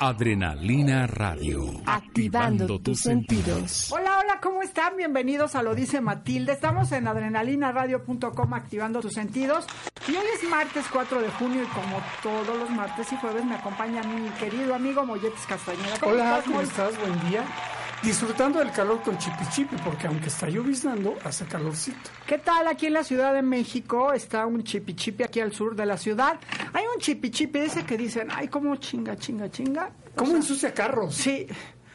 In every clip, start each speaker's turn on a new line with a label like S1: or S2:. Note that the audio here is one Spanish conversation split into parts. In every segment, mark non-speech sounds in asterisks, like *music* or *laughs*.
S1: Adrenalina Radio. Activando, tus sentidos.
S2: Hola, hola, ¿cómo están? Bienvenidos a Lo Dice Matilde. Estamos en adrenalinaradio.com activando tus sentidos. Y hoy es martes 4 de junio y como todos los martes y jueves me acompaña mi querido amigo Molletes Castañeda.
S3: Hola, ¿cómo estás? Buen día disfrutando del calor con chipi chipi, porque aunque está lloviznando, hace calorcito.
S2: ¿Qué tal? Aquí en la Ciudad de México está un chipi chipi aquí al sur de la ciudad. Hay un chipi chipi ese que dicen, ay, cómo chinga, chinga, chinga.
S3: ¿Cómo ensucia carros?
S2: Sí.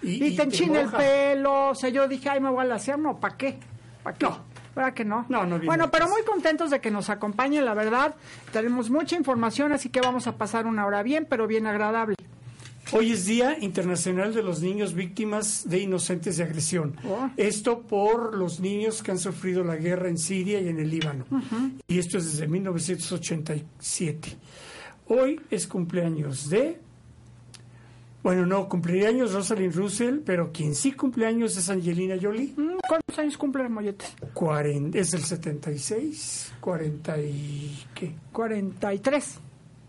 S2: Y, te enchina el pelo. O sea, yo dije, ay, me voy a lasear. No, ¿para qué? ¿Para qué? No. ¿Verdad que no?
S3: No, no
S2: Bueno, pero muy contentos de que nos acompañen, la verdad. Tenemos mucha información, así que vamos a pasar una hora bien, pero bien agradable.
S3: Hoy es Día Internacional de los Niños Víctimas de Inocentes de Agresión. Oh. Esto por los niños que han sufrido la guerra en Siria y en el Líbano. Y esto es desde 1987. Hoy es cumpleaños de... Bueno, no, cumpleaños Rosalind Russell, pero quien sí cumpleaños es Angelina Jolie.
S2: Mm, ¿Cuántos años cumple el mollete?
S3: es del 76, 40 y... ¿qué?
S2: 43.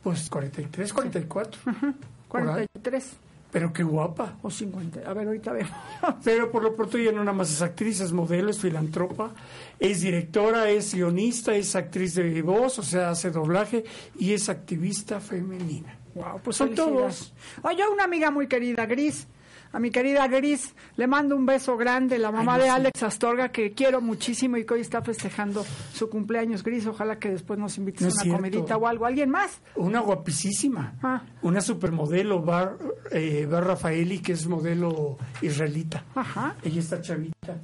S3: Pues 43, 44. Ajá.
S2: 43.
S3: Pero qué guapa.
S2: O 50. A ver, ahorita vemos. *laughs*
S3: Pero por lo pronto ya no nada más es actriz, es modelo, es filantropa, es directora, es guionista, es actriz de voz, o sea, hace doblaje y es activista femenina.
S2: Wow, pues son todos. Oye, una amiga muy querida, Gris a mi querida Gris, le mando un beso grande, la mamá de Alex Astorga, que quiero muchísimo y que hoy está festejando su cumpleaños, Gris. Ojalá que después nos invites a una comedita o algo. ¿Alguien más?
S3: Una guapísima, ah. una supermodelo, Bar, eh, Bar Rafaeli, que es modelo israelita. Ajá. Ella está chavita.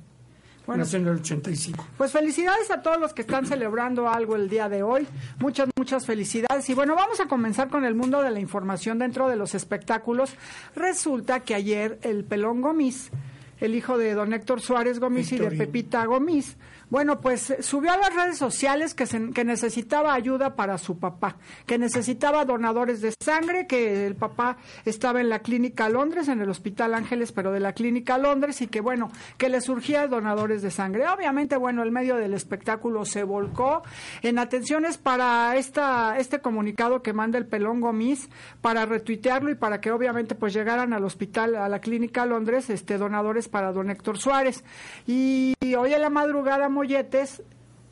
S3: Bueno, en el 85.
S2: Pues felicidades a todos los que están celebrando algo el día de hoy. Muchas, muchas felicidades. Y bueno, vamos a comenzar con el mundo de la información dentro de los espectáculos. Resulta que ayer el Pelón Gomis el hijo de don Héctor Suárez Gómez y de Pepita Gómez. Bueno, pues eh, subió a las redes sociales que, que necesitaba ayuda para su papá, que necesitaba donadores de sangre, que el papá estaba en la clínica Londres, en el Hospital Ángeles, pero de la clínica Londres, y que bueno, que le surgía donadores de sangre. Obviamente, bueno, el medio del espectáculo se volcó en atenciones para esta, este comunicado que manda el Pelón Gómez para retuitearlo y para que obviamente pues llegaran al hospital, a la clínica Londres, este donadores para don Héctor Suárez. Y hoy en la madrugada, Molletes,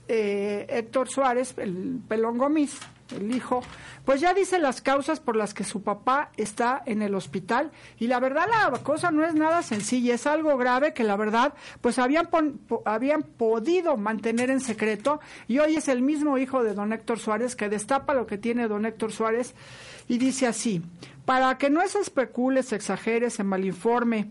S2: eh, Héctor Suárez, el pelón Gómez, el hijo, pues ya dice las causas por las que su papá está en el hospital. Y la verdad la cosa no es nada sencilla, es algo grave que la verdad pues habían, habían podido mantener en secreto. Y hoy es el mismo hijo de don Héctor Suárez que destapa lo que tiene don Héctor Suárez y dice así, para que no se especule, se exagere, se malinforme,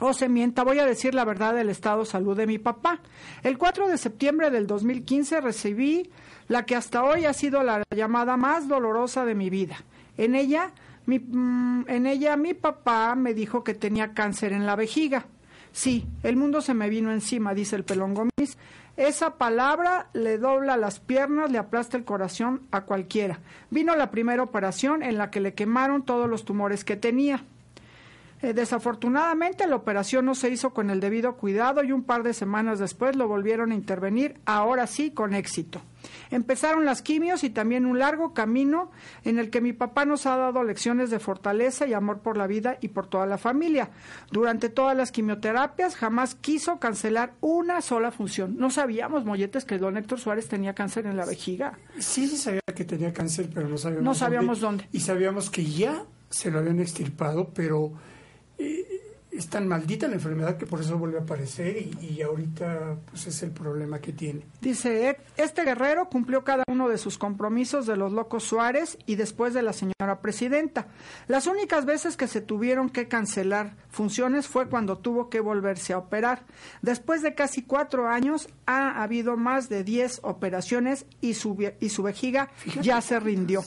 S2: o se mienta, voy a decir la verdad del estado de salud de mi papá. El 4 de septiembre del 2015 recibí la que hasta hoy ha sido la llamada más dolorosa de mi vida. En ella, mi, mm, en ella mi papá me dijo que tenía cáncer en la vejiga. Sí, el mundo se me vino encima, dice el pelón Gómez. Esa palabra le dobla las piernas, le aplasta el corazón a cualquiera. Vino la primera operación en la que le quemaron todos los tumores que tenía. Eh, desafortunadamente la operación no se hizo con el debido cuidado y un par de semanas después lo volvieron a intervenir, ahora sí con éxito. Empezaron las quimios y también un largo camino en el que mi papá nos ha dado lecciones de fortaleza y amor por la vida y por toda la familia. Durante todas las quimioterapias jamás quiso cancelar una sola función. No sabíamos, Molletes, que don Héctor Suárez tenía cáncer en la vejiga.
S3: Sí, sí sabía que tenía cáncer, pero no sabíamos,
S2: no sabíamos dónde.
S3: Y sabíamos que ya se lo habían extirpado, pero es tan maldita la enfermedad que por eso vuelve a aparecer y, ahorita pues es el problema que tiene.
S2: Dice, este guerrero cumplió cada uno de sus compromisos de los locos Suárez y después de la señora presidenta. Las únicas veces que se tuvieron que cancelar funciones fue cuando tuvo que volverse a operar. Después de casi cuatro años ha habido más de diez operaciones y su, y su vejiga ya se rindió.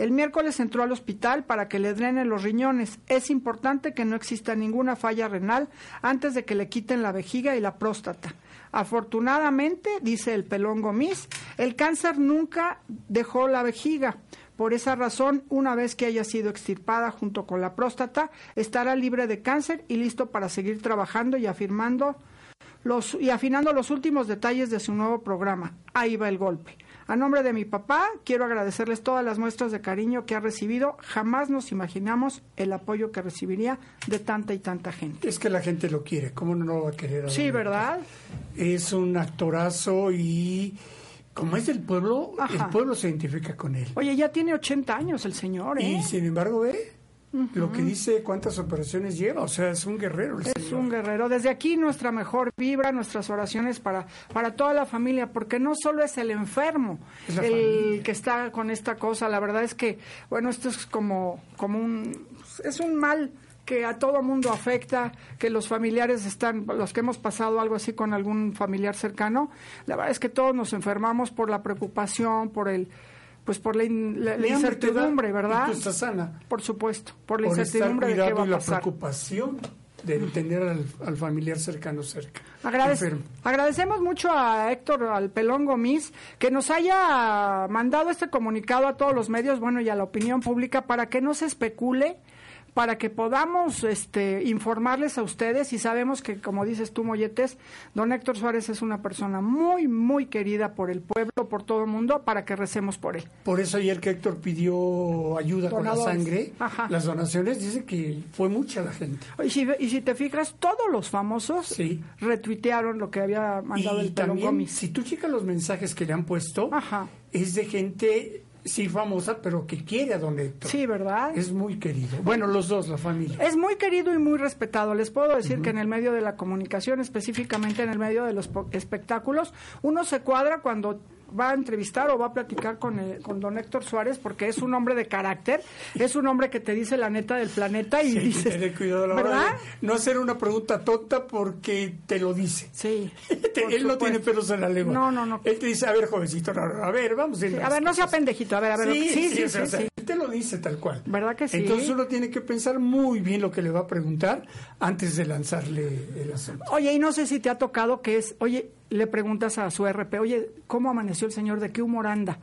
S2: El miércoles entró al hospital para que le drenen los riñones. Es importante que no exista ninguna falla renal antes de que le quiten la vejiga y la próstata. Afortunadamente, dice el pelón Gomis, el cáncer nunca dejó la vejiga. Por esa razón, una vez que haya sido extirpada junto con la próstata, estará libre de cáncer y listo para seguir trabajando y afirmando los, y afinando los últimos detalles de su nuevo programa. Ahí va el golpe. A nombre de mi papá, quiero agradecerles todas las muestras de cariño que ha recibido. Jamás nos imaginamos el apoyo que recibiría de tanta y tanta gente.
S3: Es que la gente lo quiere, ¿cómo no lo va a querer? A
S2: sí, ¿verdad?
S3: Es un actorazo y como es del pueblo,
S2: Ajá.
S3: el pueblo se identifica con él.
S2: Oye, ya tiene 80 años el señor, ¿eh?
S3: Y sin embargo, lo que dice, cuántas operaciones lleva. O sea, es un guerrero el
S2: Es
S3: señor.
S2: un guerrero. Desde aquí nuestra mejor vibra, nuestras oraciones para, para toda la familia, porque no solo es el enfermo
S3: Es
S2: el
S3: familia.
S2: que está con esta cosa. La verdad es que, bueno, esto es como, como un, es un mal que a todo mundo afecta, que los familiares están, los que hemos pasado algo así con algún familiar cercano, la verdad es que todos nos enfermamos por la preocupación, por el, pues por la, in- la- la incertidumbre,
S3: y
S2: ¿verdad?
S3: tú estás sana.
S2: Por supuesto, por la
S3: por estar
S2: incertidumbre de qué va a
S3: la
S2: pasar.
S3: preocupación de tener al, al familiar cercano cerca. Enfermo.
S2: agradecemos mucho a Héctor, al Pelón Gomis, que nos haya mandado este comunicado a todos los medios, bueno, y a la opinión pública para que no se especule, para que podamos este, informarles a ustedes y sabemos que, como dices tú, Molletes, don Héctor Suárez es una persona muy, muy querida por el pueblo, por todo el mundo, para que recemos por él.
S3: Por eso ayer que Héctor pidió ayuda con la sangre,
S2: Ajá.
S3: las donaciones, dice que fue mucha la gente.
S2: Y si, y si te fijas, todos los famosos
S3: Sí.
S2: retuitearon lo que había mandado
S3: y
S2: el Pelón
S3: también,
S2: Gomis.
S3: si tú checas los mensajes que le han puesto,
S2: Ajá.
S3: es de gente, sí famosa, pero que quiere a don Héctor.
S2: Sí, ¿verdad?
S3: Es muy querido. Bueno, los dos, la familia.
S2: Es muy querido y muy respetado. Les puedo decir que en el medio de la comunicación, específicamente en el medio de los espectáculos, uno se cuadra cuando va a entrevistar o va a platicar con, el- con don Héctor Suárez porque es un hombre de carácter, es un hombre que te dice la neta del planeta y
S3: Sí,
S2: dices,
S3: tener cuidado a la
S2: ¿verdad?
S3: de no hacer una pregunta tonta porque te lo dice.
S2: Sí. *laughs*
S3: Te- Él no tiene pelos en la lengua.
S2: No, no, no.
S3: Él te dice, a ver, jovencito, a ver, vamos a ir
S2: Sí,
S3: a
S2: ver, no sea
S3: cosas".
S2: pendejito, a ver, a ver.
S3: Sí, sí,
S2: sí, sí,
S3: o sea, dice tal cual.
S2: ¿Verdad que sí?
S3: Entonces uno tiene que pensar muy bien lo que le va a preguntar antes de lanzarle el asunto.
S2: Oye, y no sé si te ha tocado que es, oye, le preguntas a su RP, oye, ¿cómo amaneció el señor? ¿De qué humor anda?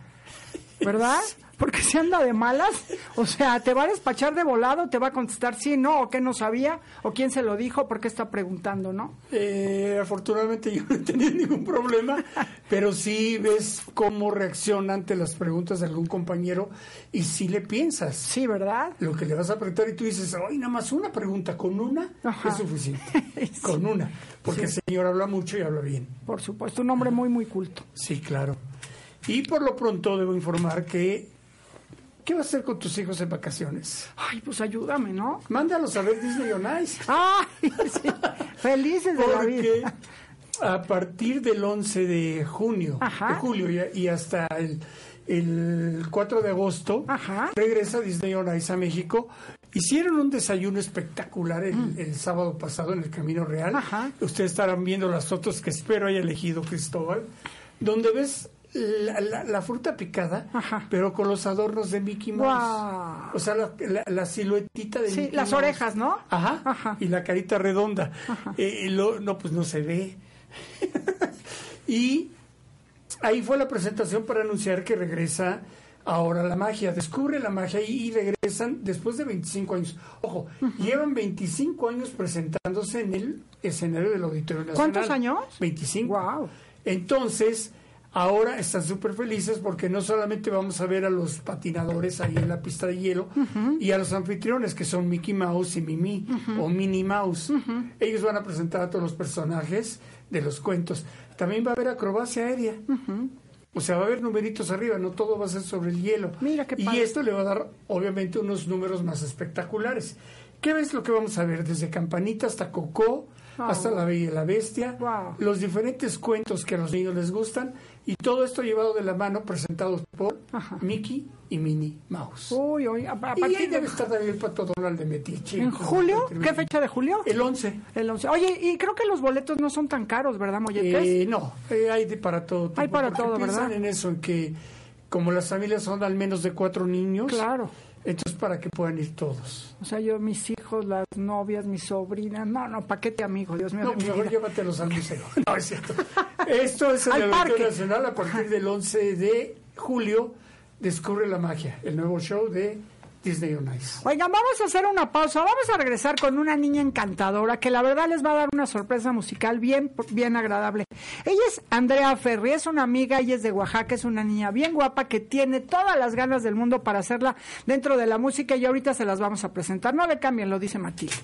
S2: ¿Verdad? Porque si anda de malas, o sea, te va a despachar de volado, te va a contestar sí, no, o qué no sabía, o quién se lo dijo, por qué está preguntando, ¿no?
S3: Eh, afortunadamente yo no he tenido ningún problema, pero sí ves cómo reacciona ante las preguntas de algún compañero y si le piensas
S2: Sí, ¿verdad?
S3: lo que le vas a preguntar y tú dices, hoy nada más una pregunta, con una
S2: Ajá.
S3: es suficiente, *laughs*
S2: Sí.
S3: con una, porque el señor habla mucho y habla bien.
S2: Por supuesto, un hombre muy, muy culto.
S3: Sí, claro. Y por lo pronto debo informar que, ¿qué vas a hacer con tus hijos en vacaciones?
S2: Ay, pues ayúdame, ¿no?
S3: Mándalos a ver Disney on Ice.
S2: Ay, *laughs* sí. Felices de la
S3: Porque
S2: vida.
S3: a partir del 11 de junio,
S2: Ajá.
S3: de julio y, y hasta el, el 4 de agosto,
S2: Ajá.
S3: regresa Disney on Ice a México. Hicieron un desayuno espectacular el, el sábado pasado en el Camino Real.
S2: Mm. Ajá.
S3: Ustedes estarán viendo las fotos que espero haya elegido Cristóbal, donde ves la, la- la fruta picada,
S2: Ajá.
S3: pero con los adornos de Mickey Mouse. O sea, la, siluetita de
S2: Sí,
S3: Mickey
S2: las
S3: Mouse.
S2: orejas, ¿no?
S3: Ajá,
S2: Ajá.
S3: y la carita redonda. Eh, y lo- no, pues no se ve. *laughs* y ahí fue la presentación para anunciar que regresa ahora la magia. Descubre la magia y, y regresan después de 25 años. Ojo, llevan 25 años presentándose en el escenario del Auditorio Nacional.
S2: ¿Cuántos años?
S3: 25.
S2: Guau.
S3: Entonces, ahora están súper felices porque no solamente vamos a ver a los patinadores ahí en la pista de hielo y a los anfitriones que son Mickey Mouse y Mimi o Minnie Mouse. Ellos van a presentar a todos los personajes de los cuentos. También va a haber acrobacia aérea. O sea, va a haber numeritos arriba, no todo va a ser sobre el hielo.
S2: Mira qué
S3: y
S2: padre.
S3: esto le va a dar, obviamente, unos números más espectaculares. ¿Qué ves lo que vamos a ver? Desde Campanita hasta Coco, hasta La Bella y la Bestia,
S2: Wow.
S3: los diferentes cuentos que a los niños les gustan y todo esto llevado de la mano, presentados por
S2: Ajá.
S3: Mickey y Minnie Mouse.
S2: Uy, uy, a, a
S3: y ahí
S2: de...
S3: debe estar también el pato Donald de Metiche.
S2: ¿En julio? ¿Qué fecha de julio?
S3: El 11.
S2: El 11. Oye, y creo que los boletos no son tan caros, ¿verdad, Molletes?
S3: Eh, no, eh, hay de para todo.
S2: Hay
S3: tipo,
S2: para
S3: porque
S2: todo, ¿verdad?
S3: en eso, en que como las familias son al menos de cuatro niños,
S2: Claro.
S3: Entonces para que puedan ir todos.
S2: O sea, yo, mis hijos, las novias, mis sobrinas. No, no, paquete amigo, Dios mío.
S3: No, mejor
S2: vida.
S3: llévatelos al museo. *laughs* No, es cierto. Esto es el. Auditorio Nacional a partir del 11 de julio. Descubre la magia, el nuevo show de Disney.
S2: Oigan, vamos a hacer una pausa. Vamos a regresar con una niña encantadora que la verdad les va a dar una sorpresa musical bien, bien agradable. Ella es Andrea Ferri, es una amiga, ella es de Oaxaca, es una niña bien guapa que tiene todas las ganas del mundo para hacerla dentro de la música y ahorita se las vamos a presentar. No le cambien, lo dice Matilde.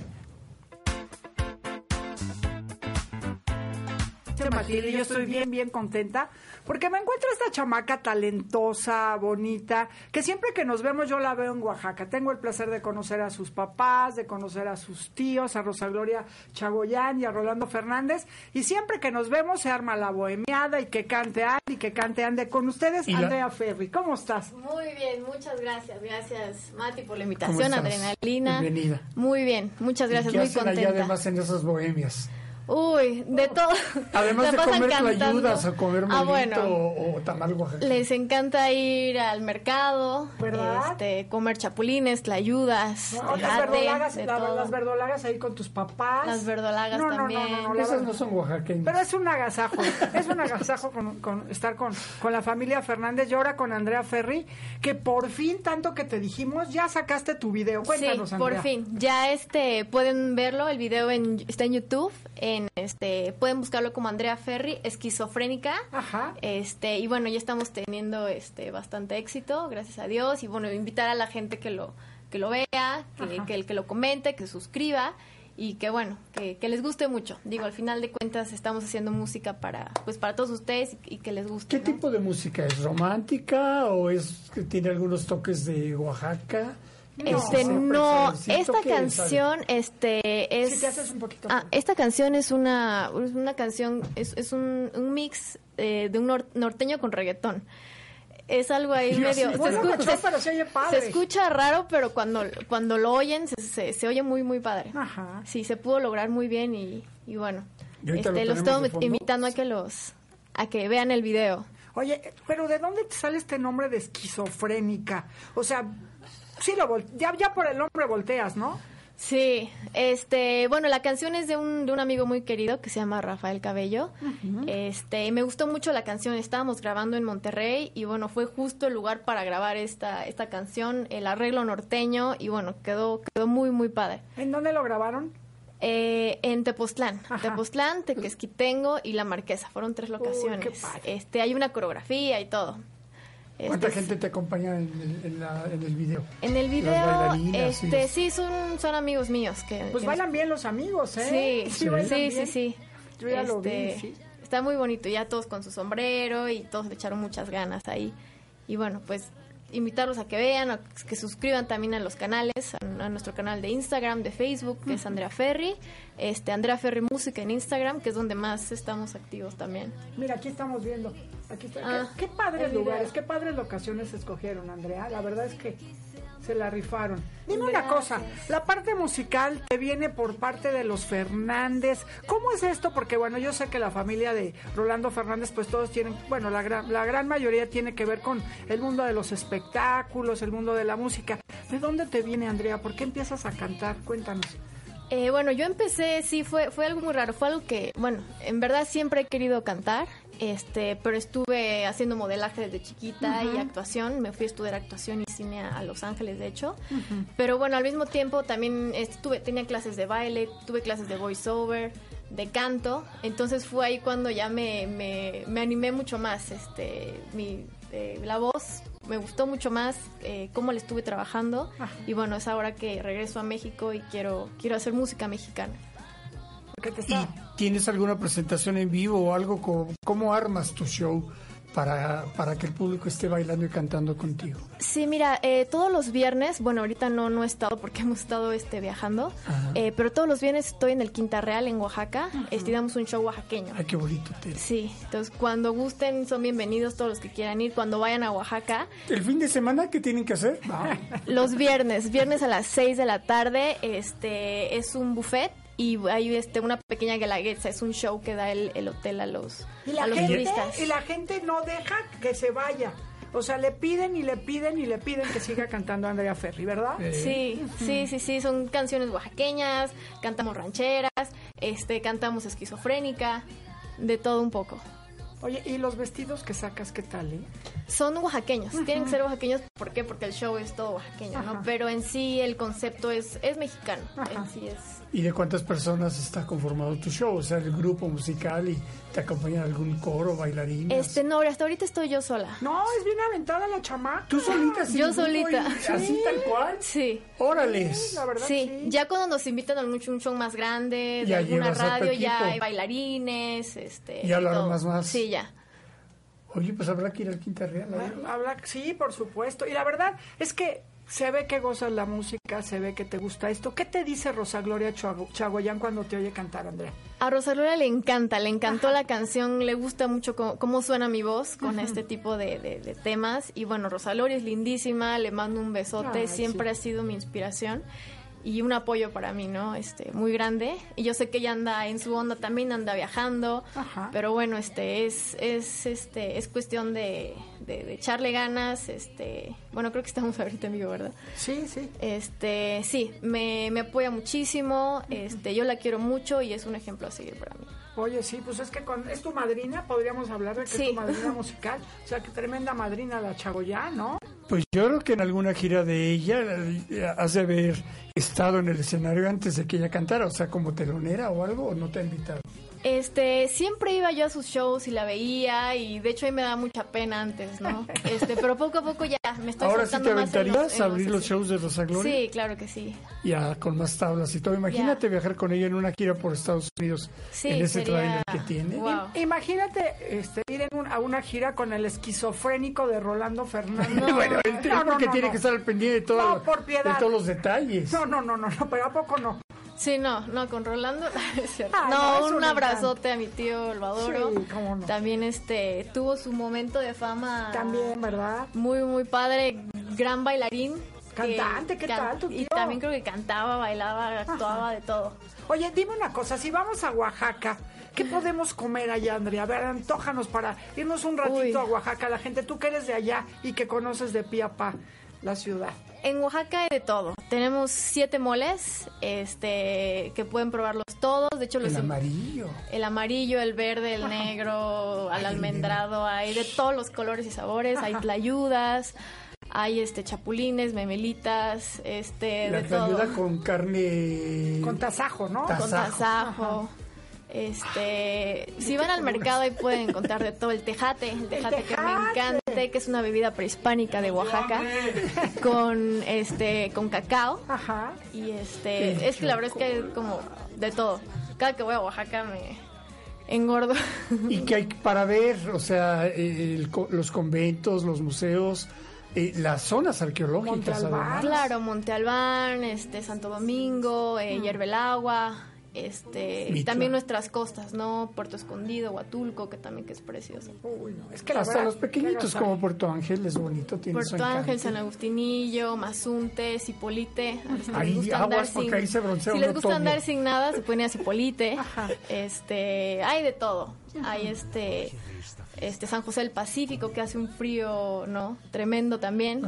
S2: Matilde, yo estoy bien, bien contenta porque me encuentro esta chamaca talentosa, bonita, que siempre que nos vemos yo la veo en Oaxaca. Tengo el placer de conocer a sus papás, de conocer a sus tíos, a Rosa Gloria Chagoyán y a Rolando Fernández. Y siempre que nos vemos se arma la bohemiada y que cante Andy, y que cante Ande con ustedes, Andrea Ferri. ¿Cómo estás?
S4: Muy bien, muchas gracias. Gracias, Mati, por la invitación, Adrenalina.
S3: Bienvenida.
S4: Muy bien, muchas gracias, muy contenta.
S3: además en esas bohemias?
S4: Uy, de todo.
S3: Además *laughs* de comer ayudas a comer ah, bueno, o, tamal
S4: Les encanta ir al mercado, ¿verdad? Este, comer chapulines, tlayudas,
S2: no, las, verdolagas, las verdolagas ahí con tus papás.
S4: Las verdolagas también.
S3: No, Esas no son oaxaqueñas.
S2: Pero es un agasajo, es un agasajo con, estar con, con la familia Fernández y ahora con Andrea Ferri, que por fin, tanto que te dijimos, ya sacaste tu video. Cuéntanos,
S4: sí, por fin. Ya este, pueden verlo, el video está en YouTube, este, pueden buscarlo como Andrea Ferri, esquizofrénica. Ajá. Este, y bueno, ya estamos teniendo este bastante éxito, gracias a Dios. Y bueno, invitar a la gente que lo, que lo vea, que, el que lo comente, que suscriba y que bueno, que, les guste mucho. Digo, al final de cuentas estamos haciendo música para pues para todos ustedes y, que les guste.
S3: ¿Qué tipo de música es? ¿Romántica o es que tiene algunos toques de Oaxaca?
S4: Este no, esta canción este es ah, esta canción es una una canción es, es un, un mix eh, de un norteño con reggaetón. Es algo ahí medio se, escucha, raro, pero cuando cuando lo oyen se, se, oye muy muy padre. Ajá. Sí, se pudo lograr muy bien y, y bueno, este, los estoy invitando a que los a que vean el video.
S2: Oye, pero ¿de dónde te sale este nombre de esquizofrénica? O sea, sí lo ya, ya por el nombre volteas, ¿no?
S4: Sí, este, bueno, la canción es de un, de un amigo muy querido que se llama Rafael Cabello. Este, me gustó mucho la canción, estábamos grabando en Monterrey y bueno, fue justo el lugar para grabar esta, esta canción, el arreglo norteño y bueno, quedó, quedó muy, muy padre.
S2: ¿En dónde lo grabaron?
S4: Eh, en Tepoztlán, Tepoztlán, Tequesquitengo y La Marquesa, fueron tres locaciones. este, hay una coreografía y todo.
S3: ¿Cuánta este, gente te acompaña en el, en, el video?
S4: En el video, este, sí, son, son amigos míos. que
S2: Pues bailan bien los amigos, ¿eh?
S4: Sí, sí, sí, sí, Yo ya lo vi, este, Está muy bonito, ya todos con su sombrero y todos le echaron muchas ganas ahí. Y bueno, pues invitarlos a que vean, a que suscriban también a los canales, a, nuestro canal de Instagram, de Facebook, que es Andrea Ferri, este Andrea Ferri Música en Instagram, que es donde más estamos activos también.
S2: Mira, aquí estamos viendo. Aquí está. ¿Qué, ah, qué, padres lugares, qué padres locaciones escogieron, Andrea. La verdad es que se la rifaron. Dime una cosa, la parte musical te viene por parte de los Fernández. ¿Cómo es esto? Porque bueno, yo sé que la familia de Rolando Fernández, pues todos tienen, bueno, la gran, la gran mayoría tiene que ver con el mundo de los espectáculos, el mundo de la música. ¿De dónde te viene, Andrea? ¿Por qué empiezas a cantar? Cuéntanos.
S4: Eh, bueno, yo empecé, sí, fue, fue algo muy raro. Fue algo que, bueno, en verdad siempre he querido cantar, este, pero estuve haciendo modelaje desde chiquita y actuación. Me fui a estudiar actuación y cine a, Los Ángeles, de hecho. Pero bueno, al mismo tiempo también estuve, tenía clases de baile, tuve clases de voiceover, de canto. Entonces fue ahí cuando ya me, me, me animé mucho más. Este, mi, eh, la voz me gustó mucho más eh, cómo le estuve trabajando y bueno, es ahora que regreso a México y quiero, quiero hacer música mexicana.
S3: ¿Y tienes alguna presentación en vivo o algo? como cómo armas tu show? para, para que el público esté bailando y cantando contigo?
S4: Sí, mira, eh, todos los viernes, bueno, ahorita no, no he estado porque *laughs* hemos estado este, viajando, eh, pero todos los viernes estoy en el Quinta Real en Oaxaca, damos un show oaxaqueño.
S3: Ay, qué bonito.
S4: Sí, entonces cuando gusten son bienvenidos todos los que quieran ir, cuando vayan a Oaxaca.
S3: ¿El fin de semana qué tienen que hacer? *laughs*
S4: Los viernes, viernes a las 6 de la tarde, este, es un buffet y hay este una pequeña guelaguetza, es un show que da el, el hotel a los,
S2: ¿Y
S4: a
S2: los turistas. Y la gente no deja que se vaya. O sea, le piden y le piden y le piden que siga cantando Andrea Ferri, ¿verdad?
S4: Sí, sí, sí, sí, son canciones oaxaqueñas, cantamos rancheras, este, cantamos esquizofrénica, de todo un poco.
S2: Oye, ¿y los vestidos que sacas qué tal, eh?
S4: Son oaxaqueños, tienen que ser oaxaqueños, ¿por qué? Porque el show es todo oaxaqueño, ¿no? Pero en sí el concepto es, es mexicano, en sí es...
S3: ¿Y de cuántas personas está conformado tu show? O sea, el grupo musical y te acompaña algún coro, bailarín.
S4: Este, no, hasta ahorita estoy yo sola.
S2: No, es bien aventada la chamaca.
S3: ¿Tú solita? sin
S4: Yo solita.
S3: y ¿Así tal cual?
S4: Sí.
S3: Órales.
S2: La verdad,
S4: Sí,
S2: sí.
S4: ya cuando nos invitan a un un show más grande, de
S3: Ya
S4: alguna radio, ya hay bailarines, este...
S3: Ya lo armas más.
S4: Sí, ya.
S3: Oye, pues habrá que ir al Quinta Real.
S2: Habla, sí, por supuesto. Y la verdad es que se ve que gozas la música, se ve que te gusta esto. ¿Qué te dice Rosa Gloria Chago- Chagoyán cuando te oye cantar, Andrea?
S4: A Rosa Gloria le encanta, le encantó la canción, le gusta mucho cómo, cómo suena mi voz con este tipo de, de- de temas. Y bueno, Rosa Gloria es lindísima, le mando un besote,
S2: Ay,
S4: siempre
S2: sí.
S4: ha sido mi inspiración y un apoyo para mí, ¿no? Este, muy grande. Y yo sé que ella anda en su onda también, anda viajando.
S2: Ajá.
S4: Pero bueno, este, es, es, este, es cuestión de, de- de echarle ganas, este, bueno, creo que estamos *laughs* ahorita en vivo, ¿verdad?
S2: Sí, sí.
S4: Este, sí, me, me apoya muchísimo, este, yo la quiero mucho y es un ejemplo a seguir para mí.
S2: Oye, sí, pues es que con, es tu madrina, podríamos hablar de que
S4: Sí.
S2: es tu madrina *laughs* musical. O sea, que tremenda madrina la Chagoyán, ¿no?
S3: Pues yo creo que en alguna gira de ella eh, has de haber estado en el escenario antes de que ella cantara, o sea, como telonera o algo, o no te ha invitado.
S4: Este, siempre iba yo a sus shows y la veía y de hecho ahí me daba mucha pena antes, ¿no? *laughs* Este, pero poco a poco ya me estoy
S3: Ahora sí te
S4: más en los-
S3: aventarías
S4: en
S3: a abrir los shows de Rosa Gloria.
S4: Sí, claro que sí.
S3: Ya con más tablas y todo. Imagínate viajar con ella en una gira por Estados Unidos
S4: Sí,
S3: en ese
S4: sería-
S3: trailer que tiene.
S4: Wow.
S2: Imagínate este, ir en un- a una gira con el esquizofrénico de Rolando Fernández. *laughs*
S3: bueno, él
S2: No, no,
S3: porque
S2: no,
S3: tiene
S2: no.
S3: que estar al pendiente de, todo,
S2: No, por
S3: de todos los detalles.
S2: No, no, no, no, no, pero ¿a poco no?
S4: Sí, no, no, con Rolando, *laughs* es cierto.
S2: Ay,
S4: no,
S2: no,
S4: un abrazote a mi tío, lo adoro.
S2: Sí, cómo no.
S4: También este, tuvo su momento de fama.
S2: También, ¿verdad?
S4: Muy, muy padre, gran bailarín.
S2: Cantante, ¿qué tal tu
S4: Y
S2: tío?
S4: también creo que cantaba, bailaba, actuaba, de todo.
S2: Oye, dime una cosa, si vamos a Oaxaca, ¿qué podemos comer allá, Andrea? A ver, antójanos para irnos un ratito
S4: Uy.
S2: a Oaxaca. La gente, tú que eres de allá y que conoces de pie a pa la ciudad.
S4: En Oaxaca hay de todo. Tenemos siete moles, este, que pueden probarlos todos. De hecho, los
S3: El amarillo.
S4: el amarillo, el verde, el negro, al almendrado, hay de todos los colores y sabores. Hay tlayudas, hay este chapulines, memelitas, este,
S3: La
S4: de todo.
S3: ayuda con carne.
S2: Con tasajo, ¿no?
S4: Con
S3: tasajo.
S4: Este, si van al mercado ahí pueden encontrar de todo el tejate, el tejate que me encanta, que es una bebida prehispánica de Oaxaca con este con cacao
S2: Ajá.
S4: y este es que la verdad es que hay como de todo. Cada que voy a Oaxaca me engordo.
S3: ¿Y qué hay para ver? O sea, eh, el co- los conventos, los museos, eh, las zonas arqueológicas.
S2: Monte Albán.
S3: además.
S4: claro, Monte Albán, este Santo Domingo, eh, Hierve el Agua, este también nuestras costas, ¿no? Puerto Escondido, Huatulco, que también que es precioso.
S2: Uy, no, es que
S3: Hasta
S2: verdad,
S3: los pequeñitos como Puerto Ángel es bonito, tiene su
S4: Puerto Ángel. San Agustinillo, Mazunte, Cipolite.
S3: Ahí,
S4: les gusta andar
S3: aguas, porque ahí se broncea
S4: si les gusta andar sin nada, se pone a Cipolite.
S2: Ajá.
S4: Este, hay de todo. Hay este este San José del Pacífico que hace un frío, ¿no? Tremendo también.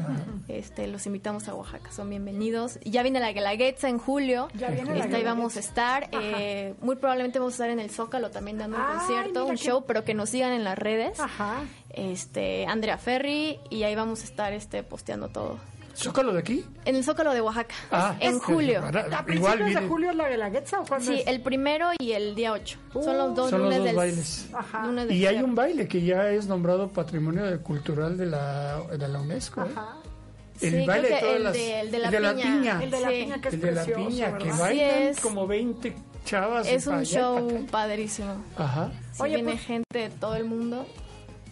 S4: Este, los invitamos a Oaxaca, son bienvenidos. Ya viene la Guelaguetza en julio.
S2: Ya viene la
S4: Este, ahí
S2: Guelaguetza.
S4: vamos a estar. Eh, muy probablemente vamos a estar en el Zócalo también dando un concierto, un show, pero que nos sigan en las redes
S2: Ajá.
S4: este Andrea Ferry y ahí vamos a estar este posteando todo.
S3: ¿Zócalo de aquí?
S4: En el Zócalo de Oaxaca,
S3: Ah,
S4: en
S3: que-
S4: julio.
S2: ¿A
S3: Igual
S2: principios de julio es la Guelaguetza o cuándo
S4: Sí,
S2: es?
S4: el primero y el día 8. Son los dos
S3: Son los
S4: lunes
S3: dos
S4: del
S3: bailes.
S2: Ajá.
S4: lunes del
S3: Y hay un baile que ya es nombrado Patrimonio Cultural de la, de la UNESCO. ¿eh?
S2: Ajá.
S4: Sí,
S3: El
S4: creo
S3: baile de
S4: que
S3: todas
S4: el
S3: las-
S4: de, el de la
S3: el de la
S4: piña.
S3: piña.
S2: El de la
S4: Sí.
S2: piña que es
S3: El de la
S2: precioso,
S3: piña, que
S2: ¿verdad?
S3: bailan
S4: es.
S3: como 20 chavas.
S4: Es un show padrísimo.
S3: Ajá.
S4: Sí,
S2: Oye,
S4: viene
S2: pues-
S4: gente de todo el mundo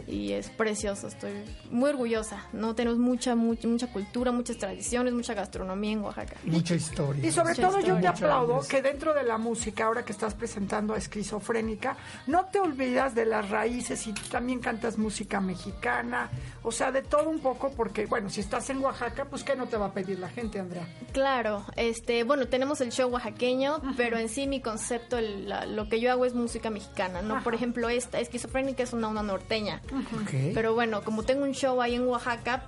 S4: y es precioso. Estoy muy orgullosa. No tenemos mucha, mucha, mucha cultura, muchas tradiciones, mucha gastronomía en Oaxaca.
S3: Mucha historia.
S2: Y sobre
S4: Mucha
S2: todo yo te aplaudo que dentro de la música, ahora que estás presentando a Esquizofrénica, no te olvidas de las raíces y también cantas música mexicana, o sea, de todo un poco, porque bueno, si estás en Oaxaca, pues ¿qué no te va a pedir la gente, Andrea?
S4: Claro, este, bueno, tenemos el show oaxaqueño, pero en sí mi concepto, el- la- lo que yo hago es música mexicana, ¿no? Por ejemplo, esta esquizofrénica es una onda norteña. Pero bueno, como tengo un show ahí en Oaxaca,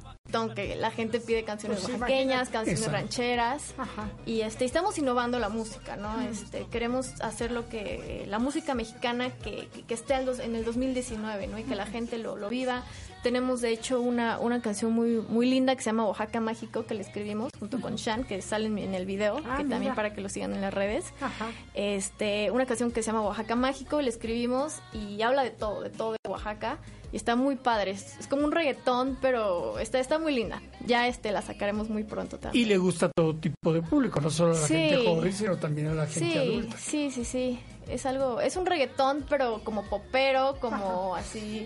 S4: que la gente pide canciones
S2: Pues
S4: oaxaqueñas, canciones
S3: Exacto.
S4: rancheras.
S2: Ajá.
S4: Y este, estamos innovando la música, ¿no? Este, queremos hacer lo que la música mexicana que, que, que esté en el 2019, ¿no? Y que la gente lo, lo viva. Tenemos de hecho una, una canción muy muy linda que se llama Oaxaca Mágico que le escribimos junto con Shan, que sale en, el video,
S2: Ah,
S4: que también para que lo sigan en las redes.
S2: Ajá.
S4: Este, una canción que se llama Oaxaca Mágico, le escribimos y habla de todo, de todo de Oaxaca. Y está muy padre, es, es como un reggaetón, pero está, está muy linda. Ya este la sacaremos muy pronto también.
S3: Y le gusta a todo tipo de público, no solo a la
S4: Sí.
S3: gente joven, sino también a la gente
S4: Sí,
S3: adulta.
S4: sí, sí, sí. Es algo, es un reggaetón, pero como popero, como así.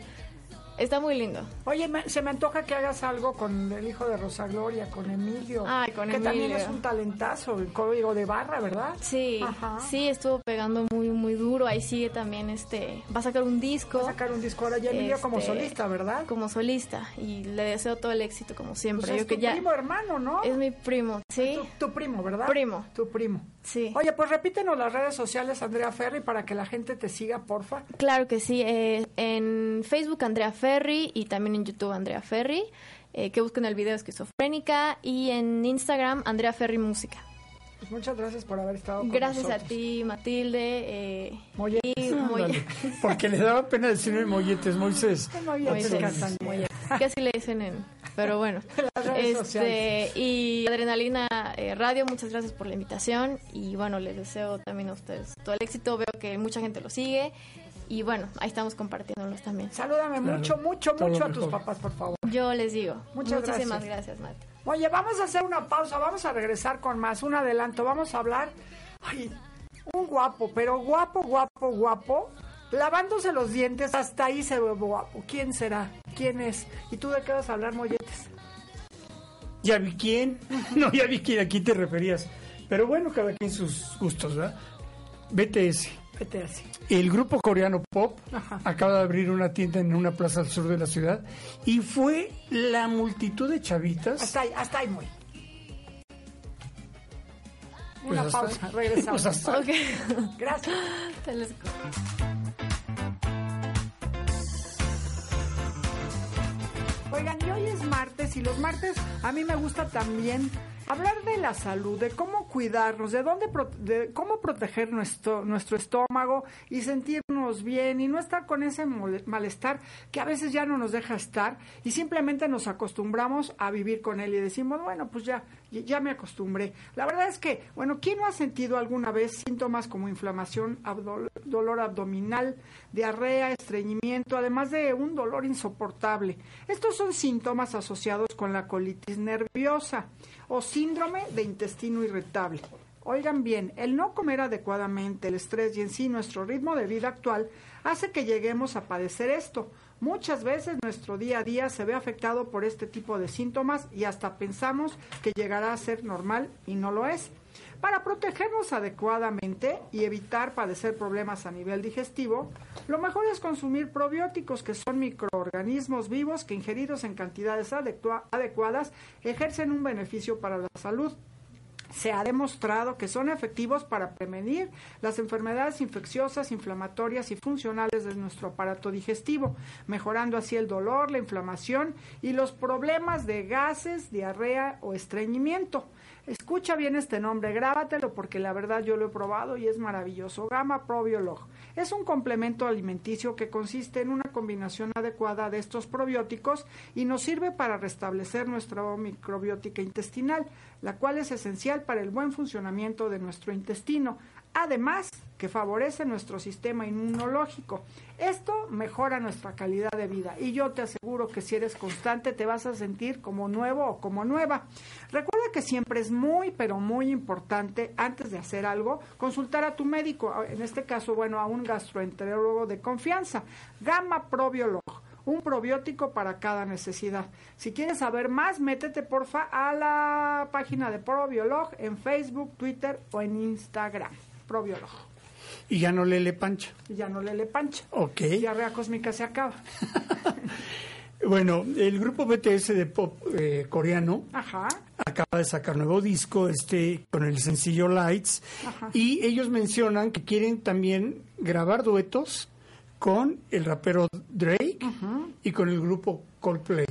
S4: Está muy lindo.
S2: Oye, me- se me antoja que hagas algo con el hijo de Rosa Gloria, con Emilio.
S4: Ay, con
S2: que también es un talentazo, el código de barra, ¿verdad?
S4: Sí,
S2: Ajá.
S4: sí, estuvo pegando muy, muy duro. Ahí sigue también este. Va a sacar un disco.
S2: Va a sacar un disco ahora ya Emilio como
S4: Este,
S2: solista, ¿verdad?
S4: Como solista. Y le deseo todo el éxito, como siempre.
S2: Pues es
S4: Yo que
S2: tu
S4: ya.
S2: primo hermano, ¿no?
S4: Es mi primo, ¿sí?
S2: Tu, tu primo, ¿verdad?
S4: Primo.
S2: Tu primo.
S4: Sí.
S2: Oye, pues repítenos las redes sociales, Andrea Ferri, para que la gente te siga, porfa.
S4: Claro que sí. eh, en Facebook Andrea Ferri y también en YouTube Andrea Ferri. eh, que busquen el video Esquizofrénica. Y en Instagram Andrea Ferri Música.
S2: Pues muchas gracias por haber estado con
S4: Gracias a
S2: nosotros.
S4: ti, Matilde. Eh,
S2: Molletes.
S4: y. *laughs*
S3: Porque le daba pena decirme molletes, Moisés.
S2: Molletes.
S4: Molletes, que así le dicen en... Pero bueno. *laughs*
S2: Las redes
S4: Este, y Adrenalina eh, Radio, muchas gracias por la invitación. Y bueno, les deseo también a ustedes todo el éxito. Veo que mucha gente lo sigue. Y bueno, ahí estamos compartiéndolos también.
S2: Salúdame
S3: Claro.
S2: mucho, mucho,
S3: Todo
S2: mucho a tus papás, por favor.
S4: Yo les digo.
S2: Muchas
S4: muchísimas
S2: gracias.
S4: gracias, Mati.
S2: Oye, vamos a hacer una pausa, vamos a regresar con más, un adelanto, vamos a hablar, ay, un guapo, pero guapo, guapo, guapo, lavándose los dientes, hasta ahí se ve guapo. ¿Quién será? ¿Quién es? ¿Y tú de qué vas a hablar, molletes?
S3: Ya vi quién. No, ya vi quién, a quién te referías. Pero bueno, cada quien sus gustos, ¿verdad? BTS. El grupo coreano Pop
S2: Ajá.
S3: acaba de abrir una tienda en una plaza al sur de la ciudad y fue la multitud de chavitas.
S2: Hasta ahí, hasta ahí muy. Una *laughs*
S3: Pues hasta-
S2: pausa, regresamos.
S3: pues hasta-
S4: Ok.
S2: Gracias. Oigan, y hoy es martes y los martes a mí me gusta también hablar de la salud, de cómo cuidarnos, de dónde de cómo proteger nuestro nuestro estómago y sentirnos bien y no estar con ese malestar que a veces ya no nos deja estar y simplemente nos acostumbramos a vivir con él y decimos, bueno, pues ya ya me acostumbré. La verdad es que, bueno, ¿quién no ha sentido alguna vez síntomas como inflamación, dolor abdominal, diarrea, estreñimiento, además de un dolor insoportable? Estos son síntomas asociados con la colitis nerviosa o síndrome de intestino irritable. Oigan bien, el no comer adecuadamente, el estrés y en sí nuestro ritmo de vida actual hace que lleguemos a padecer esto. Muchas veces nuestro día a día se ve afectado por este tipo de síntomas y hasta pensamos que llegará a ser normal y no lo es. Para protegernos adecuadamente y evitar padecer problemas a nivel digestivo, lo mejor es consumir probióticos, que son microorganismos vivos que ingeridos en cantidades adecua- adecuadas ejercen un beneficio para la salud se ha demostrado que son efectivos para prevenir las enfermedades infecciosas, inflamatorias y funcionales de nuestro aparato digestivo, mejorando así el dolor, la inflamación y los problemas de gases, diarrea o estreñimiento. Escucha bien este nombre, grábatelo porque la verdad yo lo he probado y es maravilloso. Gamma Probiolog es un complemento alimenticio que consiste en una combinación adecuada de estos probióticos y nos sirve para restablecer nuestra microbiótica intestinal, la cual es esencial para el buen funcionamiento de nuestro intestino. Además, que favorece nuestro sistema inmunológico. Esto mejora nuestra calidad de vida y yo te aseguro que si eres constante te vas a sentir como nuevo o como nueva. Recuerda que siempre es muy, pero muy importante antes de hacer algo consultar a tu médico, en este caso, bueno, a un gastroenterólogo de confianza. Gamma Probiolog un probiótico para cada necesidad. Si quieres saber más, métete porfa a la página de Probiolog en Facebook, Twitter o en Instagram. Probiolog.
S3: Y ya no le le pancha.
S2: Y ya no le le pancha.
S3: Ok.
S2: Diarrea cósmica se acaba. *laughs*
S3: Bueno, el grupo BTS de pop eh, coreano
S2: Ajá.
S3: acaba de sacar nuevo disco este con el sencillo Lights
S2: Ajá.
S3: y ellos mencionan que quieren también grabar duetos con el rapero Drake y con el grupo Coldplay,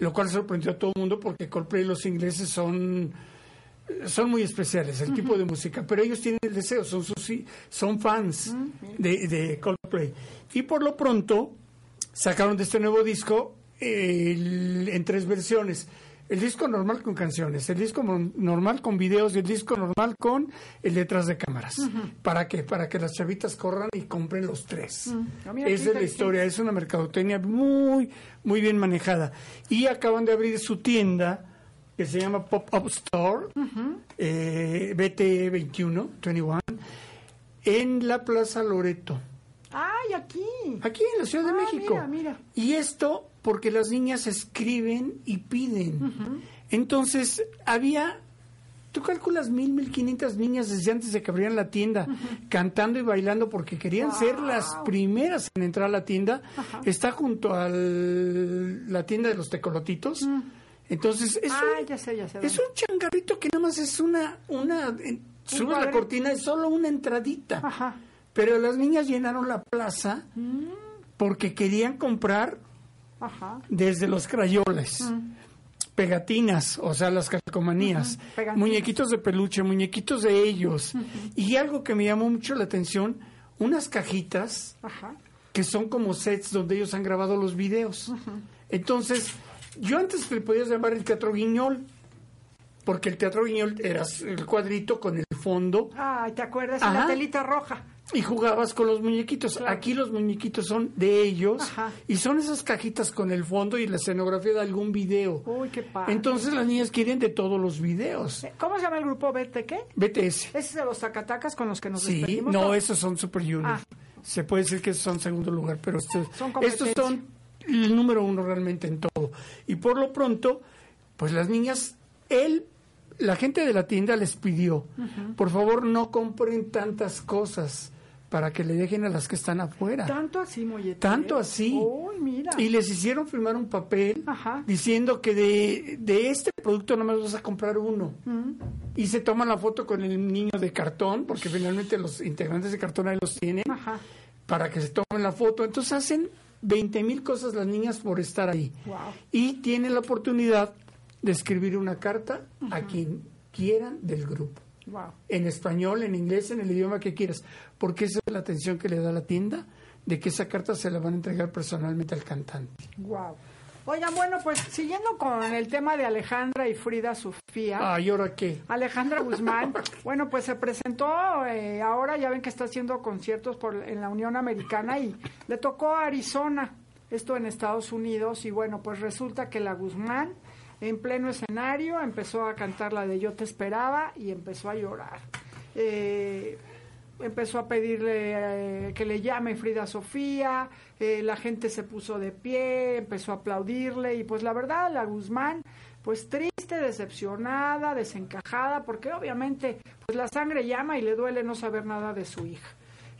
S3: lo cual sorprendió a todo el mundo porque Coldplay los ingleses son son muy especiales el tipo de música, pero ellos tienen el deseo, son sus, son fans de, de Coldplay y por lo pronto sacaron de este nuevo disco en tres versiones. El disco normal con canciones, el disco normal con videos y el disco normal con el detrás de cámaras. ¿Para qué? Para que las chavitas corran y compren los tres. Esa es la historia, es una mercadotecnia muy, muy bien manejada. Y acaban de abrir su tienda que se llama Pop-Up Store, eh, BT21, 21, en la Plaza Loreto.
S2: ¡Ay, aquí!
S3: Aquí en la Ciudad de ah, México.
S2: Mira, mira.
S3: Y esto porque las niñas escriben y piden. Entonces, había, tú calculas mil, mil quinientas niñas desde antes de que abrieran la tienda, cantando y bailando porque querían ser las primeras en entrar a la tienda. Está junto a la tienda de los tecolotitos. Entonces, es,
S2: ah, un, ya sé, ya sé,
S3: es un changarrito que nada más es una, una, sube la cortina, es solo una entradita. Ajá. Pero las niñas llenaron la plaza mm. porque querían comprar desde los crayoles. Mm. Pegatinas, o sea, las calcomanías, muñequitos de peluche, muñequitos de ellos. Y algo que me llamó mucho la atención, unas cajitas que son como sets donde ellos han grabado los videos. Entonces, yo antes le podías llamar el Teatro Guiñol, porque el Teatro Guiñol era el cuadrito con el fondo.
S2: Ah, ¿te acuerdas? La telita roja.
S3: Y jugabas con los muñequitos. Aquí los muñequitos son de ellos y son esas cajitas con el fondo y la escenografía de algún video.
S2: Uy, qué padre.
S3: Entonces las niñas quieren de todos los videos.
S2: Eh, ¿Cómo se llama el grupo BT qué?
S3: BTS.
S2: ¿Ese es de los Zacatacas con los que nos
S3: Sí, no, esos son Super Junior. Ah. Se puede decir que son segundo lugar, pero estos son, estos son el número uno realmente en todo. Y por lo pronto, pues las niñas, él la gente de la tienda les pidió, por favor no compren tantas cosas para que le dejen a las que están afuera.
S2: Tanto así, Mollete.
S3: Tanto así.
S2: mira.
S3: Y les hicieron firmar un papel diciendo que de, de, este producto no me vas a comprar uno. Y se toman la foto con el niño de cartón, porque finalmente los integrantes de cartón ahí los tienen, para que se tomen la foto. Entonces hacen 20 mil cosas las niñas por estar ahí. Y tienen la oportunidad de escribir una carta a quien quieran del grupo. En español, en inglés, en el idioma que quieras. Porque esa es la atención que le da la tienda, de que esa carta se la van a entregar personalmente al cantante.
S2: Wow. Oigan, bueno, pues siguiendo con el tema de Alejandra y Frida Sofía.
S3: Ah, ¿y ahora qué?
S2: Alejandra *laughs* Guzmán, bueno, pues se presentó, eh, ahora ya ven que está haciendo conciertos por, en la Unión Americana y le tocó a Arizona, esto en Estados Unidos, y bueno, pues resulta que la Guzmán en pleno escenario, empezó a cantar la de Yo te esperaba y empezó a llorar. Eh, empezó a pedirle eh, que le llame Frida Sofía, eh, la gente se puso de pie, empezó a aplaudirle y pues la verdad, la Guzmán, pues triste, decepcionada, desencajada, porque obviamente pues la sangre llama y le duele no saber nada de su hija.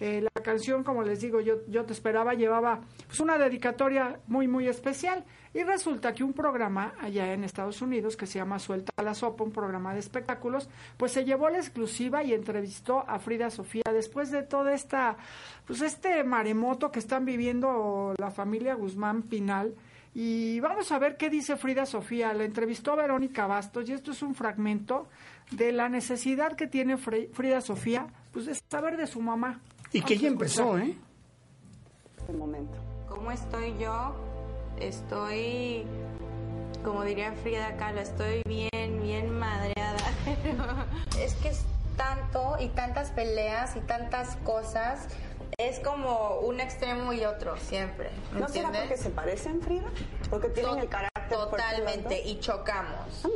S2: La canción, como les digo, yo, yo te esperaba, llevaba pues una dedicatoria muy, muy especial. Y resulta que un programa allá en Estados Unidos que se llama Suelta la Sopa, un programa de espectáculos, pues se llevó la exclusiva y entrevistó a Frida Sofía después de toda esta, pues este maremoto que están viviendo la familia Guzmán Pinal. Y vamos a ver qué dice Frida Sofía. La entrevistó Verónica Bastos y esto es un fragmento de la necesidad que tiene Frida Sofía, pues de saber de su mamá.
S3: Y que ella empezó, ¿eh?
S5: Este momento. ¿Cómo estoy yo? estoy, como diría Frida Kahlo, estoy bien, bien madreada. *laughs* es que es tanto y tantas peleas y tantas cosas. Es como un extremo y otro, siempre.
S6: ¿No será porque se parecen, Frida? Porque tienen el carácter
S5: Totalmente, y chocamos.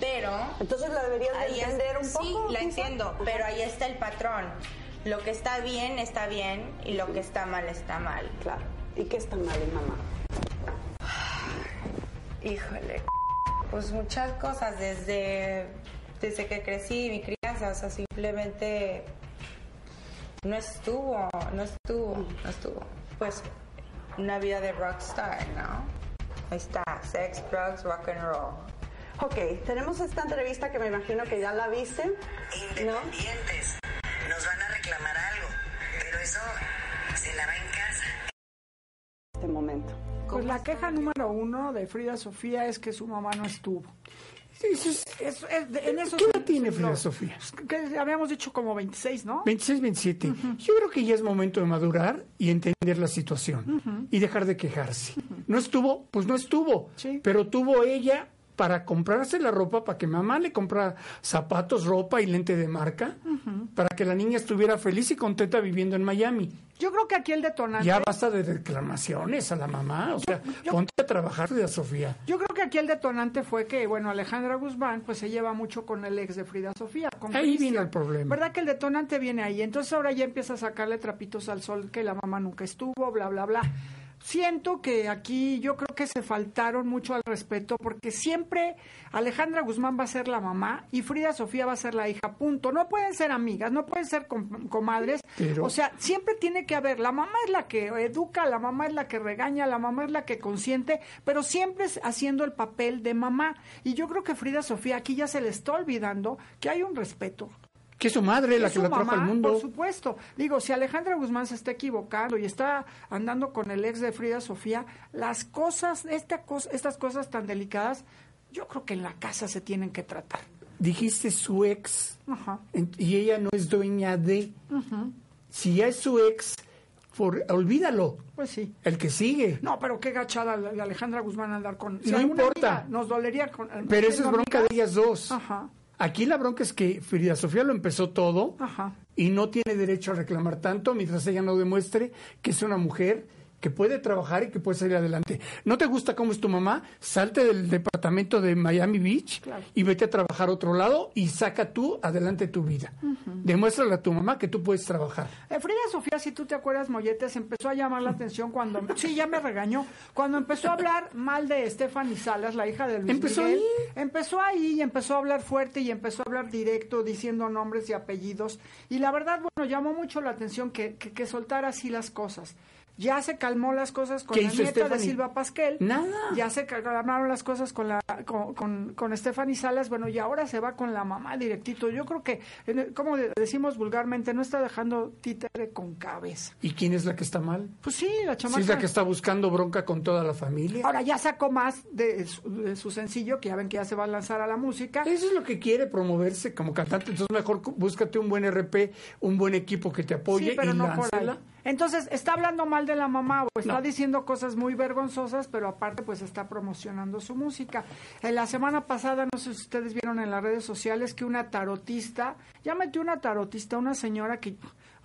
S5: Pero...
S6: Entonces la deberías entender un poco.
S5: Sí, la entiendo, pero ahí está el patrón. Lo que está bien, está bien, y lo que está mal, está mal.
S6: Claro. ¿Y qué está mal en mamá?
S5: Híjole, pues muchas cosas desde, desde que crecí, mi crianza, o sea, simplemente no estuvo, no estuvo, no estuvo. Pues una vida de rockstar, ¿no? Ahí está, sex, drugs, rock and roll.
S6: Ok, tenemos esta entrevista que me imagino que ya la viste.
S7: Independientes, eso se la va en casa.
S2: Pues la queja número uno de Frida Sofía es que su mamá no estuvo.
S3: Sí, eso es-
S2: Eso es- en
S3: ¿Qué edad tiene Frida Sofía?
S2: que habíamos dicho como 26, ¿no?
S3: 26, 27. Yo creo que ya es momento de madurar y entender la situación y dejar de quejarse. No estuvo, pues no estuvo,
S2: Sí.
S3: pero tuvo ella para comprarse la ropa, para que mamá le comprara zapatos, ropa y lente de marca, para que la niña estuviera feliz y contenta viviendo en Miami.
S2: Yo creo que aquí el detonante.
S3: Ya basta de reclamaciones a la mamá, o sea,
S2: yo-
S3: ponte a trabajar, Frida Sofía.
S2: Yo creo que aquí el detonante fue que, bueno, Alejandra Guzmán pues se lleva mucho con el ex de Frida Sofía. Con
S3: Ahí vino el problema.
S2: ¿Verdad que el detonante viene ahí? Entonces ahora ya empieza a sacarle trapitos al sol que la mamá nunca estuvo, bla, bla, bla. Siento que aquí yo creo que se faltaron mucho al respeto porque siempre Alejandra Guzmán va a ser la mamá y Frida Sofía va a ser la hija, punto. No pueden ser amigas, no pueden ser com- comadres.
S3: Pero-
S2: O sea, siempre tiene que haber, la mamá es la que educa, la mamá es la que regaña, la mamá es la que consiente, pero siempre es haciendo el papel de mamá. Y yo creo que Frida Sofía aquí ya se le está olvidando que hay un respeto.
S3: Que es su madre la que
S2: su
S3: la trajo al mundo.
S2: Por supuesto. Digo, si Alejandra Guzmán se está equivocando y está andando con el ex de Frida Sofía, las cosas, esta cosa, estas cosas tan delicadas, yo creo que en la casa se tienen que tratar.
S3: Dijiste su ex.
S2: Ajá.
S3: Y ella no es dueña de. Si ya es su ex, por, olvídalo.
S2: Pues sí.
S3: El que sigue.
S2: No, pero qué gachada la- Alejandra Guzmán andar con.
S3: No
S2: alguna
S3: importa.
S2: amiga Nos dolería con.
S3: Pero eso es bronca de ellas dos.
S2: Ajá.
S3: Aquí la bronca es que Frida Sofía lo empezó todo
S2: Ajá.
S3: y no tiene derecho a reclamar tanto mientras ella no demuestre que es una mujer que puede trabajar y que puede salir adelante. ¿No te gusta cómo es tu mamá? Salte del departamento de Miami Beach
S2: Claro.
S3: y vete a trabajar a otro lado y saca tú adelante tu vida. Demuéstrale a tu mamá que tú puedes trabajar.
S2: Eh, Frida Sofía, si tú te acuerdas, Molletes, empezó a llamar la atención cuando, *laughs* sí, ya me regañó, cuando empezó a hablar mal de Stephanie Salas, la hija de Luis
S3: Empezó
S2: Miguel.
S3: ahí.
S2: Empezó ahí y empezó a hablar fuerte y empezó a hablar directo, diciendo nombres y apellidos. Y la verdad, bueno, llamó mucho la atención que, que, que soltara así las cosas. Ya se calmó las cosas con
S3: ¿Qué
S2: la nieta de? Silva Pasquel.
S3: Nada.
S2: Ya se calmaron las cosas con la con, con, con Stephanie Salas, bueno, y ahora se va con la mamá directito. Yo creo que, como de- decimos vulgarmente, no está dejando títere con cabeza.
S3: ¿Y quién es la que está mal?
S2: Pues sí, la chamaca.
S3: es la que está buscando bronca con toda la familia.
S2: Ahora ya sacó más de su, de su sencillo, que ya ven que ya se va a lanzar a la música.
S3: Eso es lo que quiere promoverse como cantante. Entonces mejor búscate un buen RP, un buen equipo que te apoye
S2: Sí, pero
S3: y
S2: no por ahí. Entonces, está hablando mal de la mamá o está
S3: No.
S2: diciendo cosas muy vergonzosas, pero aparte pues está promocionando su música. En la semana pasada, no sé si ustedes vieron en las redes sociales que una tarotista, ya metió una tarotista, una señora que,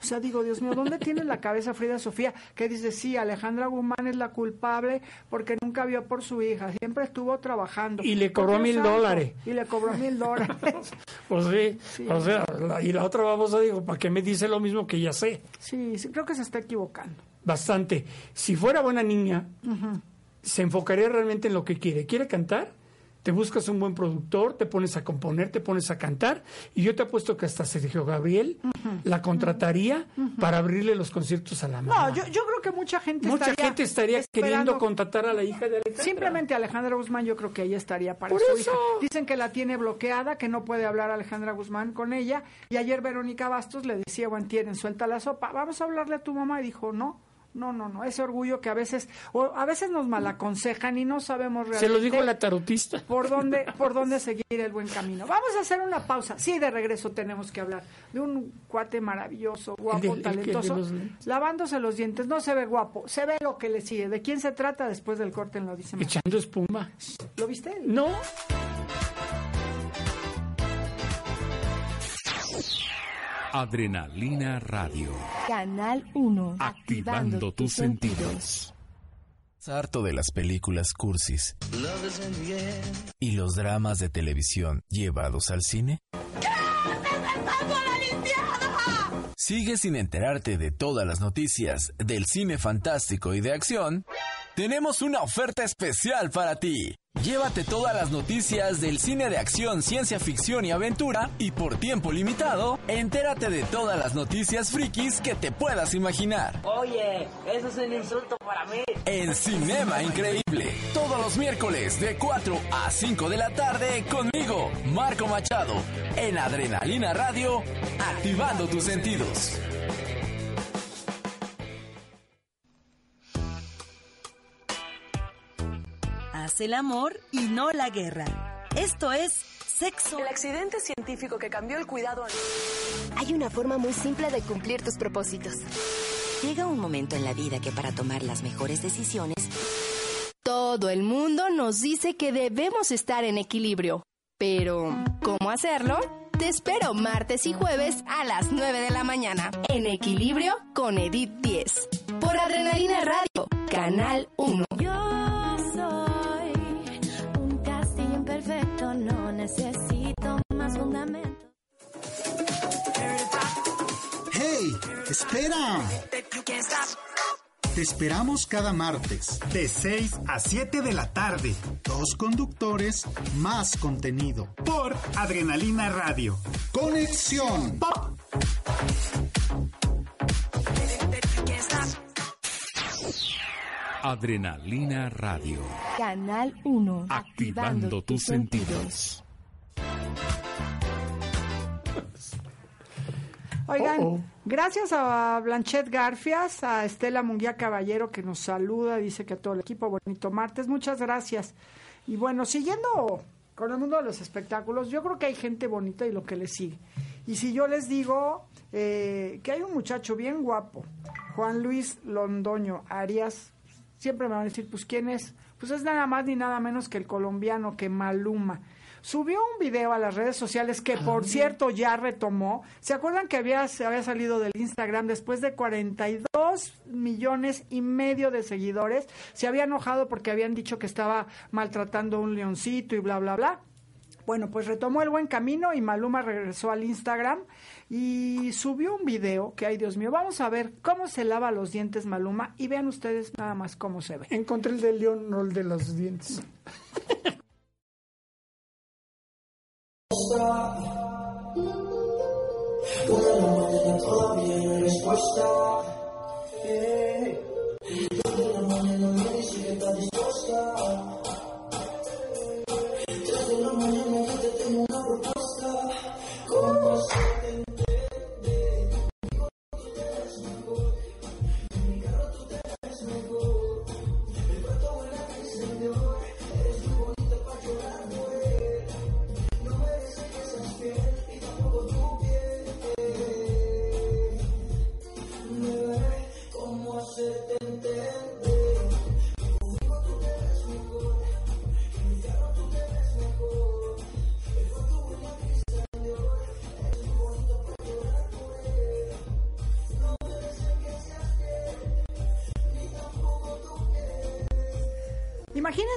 S2: o sea, digo, Dios mío, ¿dónde tiene la cabeza Frida Sofía? Que dice, sí, Alejandra Guzmán es la culpable porque nunca vio por su hija, siempre estuvo trabajando.
S3: Y le cobró mil dólares.
S2: Y le cobró mil dólares. *laughs*
S3: Pues sí, o sea, la- y la otra babosa digo, ¿para qué me dice lo mismo que ya sé?
S2: sí, sí, creo que se está equivocando.
S3: Bastante. Si fuera buena niña, se enfocaría realmente en lo que quiere. ¿Quiere cantar? Te buscas un buen productor, te pones a componer, te pones a cantar, y yo te apuesto que hasta Sergio Gabriel la contrataría para abrirle los conciertos a la mamá.
S2: No, yo, yo creo que mucha gente
S3: Mucha
S2: estaría
S3: gente estaría
S2: esperando-
S3: queriendo contratar a la hija de Alejandra.
S2: Simplemente Alejandra Guzmán, yo creo que ella estaría para
S3: Por
S2: su
S3: eso.
S2: hija. Dicen que la tiene bloqueada, que no puede hablar Alejandra Guzmán con ella. Y ayer Verónica Bastos le decía, bueno, tienen, suelta la sopa, vamos a hablarle a tu mamá. Y dijo, no, no, no, no, ese orgullo que a veces, o a veces nos malaconsejan y no sabemos realmente.
S3: Se lo dijo la tarotista.
S2: por dónde, *laughs* por dónde seguir el buen camino. Vamos a hacer una pausa. Sí, de regreso tenemos que hablar de un cuate maravilloso, guapo, talentoso,
S3: los
S2: lavándose los dientes. No se ve guapo, se ve lo que le sigue. ¿De quién se trata? Después del corte en lo dice.
S3: Echando espuma.
S2: ¿Lo viste?
S3: No.
S1: Adrenalina Radio.
S7: Canal 1.
S1: Activando tus sentidos.
S8: ¿Estás harto de las películas cursis y los dramas de televisión llevados al cine? ¿Sigues sin enterarte de todas las noticias del cine fantástico y de acción? Tenemos una oferta especial para ti. Llévate todas las noticias del cine de acción, ciencia ficción y aventura y por tiempo limitado, entérate de todas las noticias frikis que te puedas imaginar.
S9: Oye, eso es un insulto para mí.
S8: En Cinema Increíble, todos los miércoles de 4 a 5 de la tarde conmigo, Marco Machado, en Adrenalina Radio, activando tus sentidos.
S7: El amor y no la guerra. Esto es sexo.
S10: El accidente científico que cambió el cuidado.
S11: Hay una forma muy simple de cumplir tus propósitos.
S12: Llega un momento en la vida que para tomar las mejores decisiones...
S11: Todo el mundo nos dice que debemos estar en equilibrio. Pero, ¿cómo hacerlo? Te espero martes y jueves a las 9 de la mañana en Equilibrio con Edith 10. Por Adrenalina Radio, Canal 1.
S13: Imperfecto, no necesito más fundamento.
S14: ¡Hey! ¡Espera! Te esperamos cada martes, de 6 a 7 de la tarde. Dos conductores, más contenido. Por Adrenalina Radio. Conexión. Pop.
S1: Adrenalina Radio.
S11: Canal 1.
S1: Activando, tus sentidos.
S2: Oigan, gracias a Blanchet Garfias, a Estela Munguía Caballero que nos saluda, dice que a todo el equipo, bonito martes, muchas gracias. Y bueno, siguiendo con el mundo de los espectáculos, yo creo que hay gente bonita y lo que le sigue. Y si yo les digo eh, que hay un muchacho bien guapo, Juan Luis Londoño Arias, siempre me van a decir, pues ¿quién es? Pues es nada más ni nada menos que el colombiano, que Maluma subió un video a las redes sociales que, por cierto, ya retomó. ¿Se acuerdan que había, se había salido del Instagram después de 42 millones y medio de seguidores? Se había enojado porque habían dicho que estaba maltratando a un leoncito y bla, bla, bla. Bueno, pues retomó el buen camino y Maluma regresó al Instagram y subió un video que, ay Dios mío, vamos a ver cómo se lava los dientes Maluma y vean ustedes nada más cómo se ve.
S3: Encontré el del león, no el de los dientes.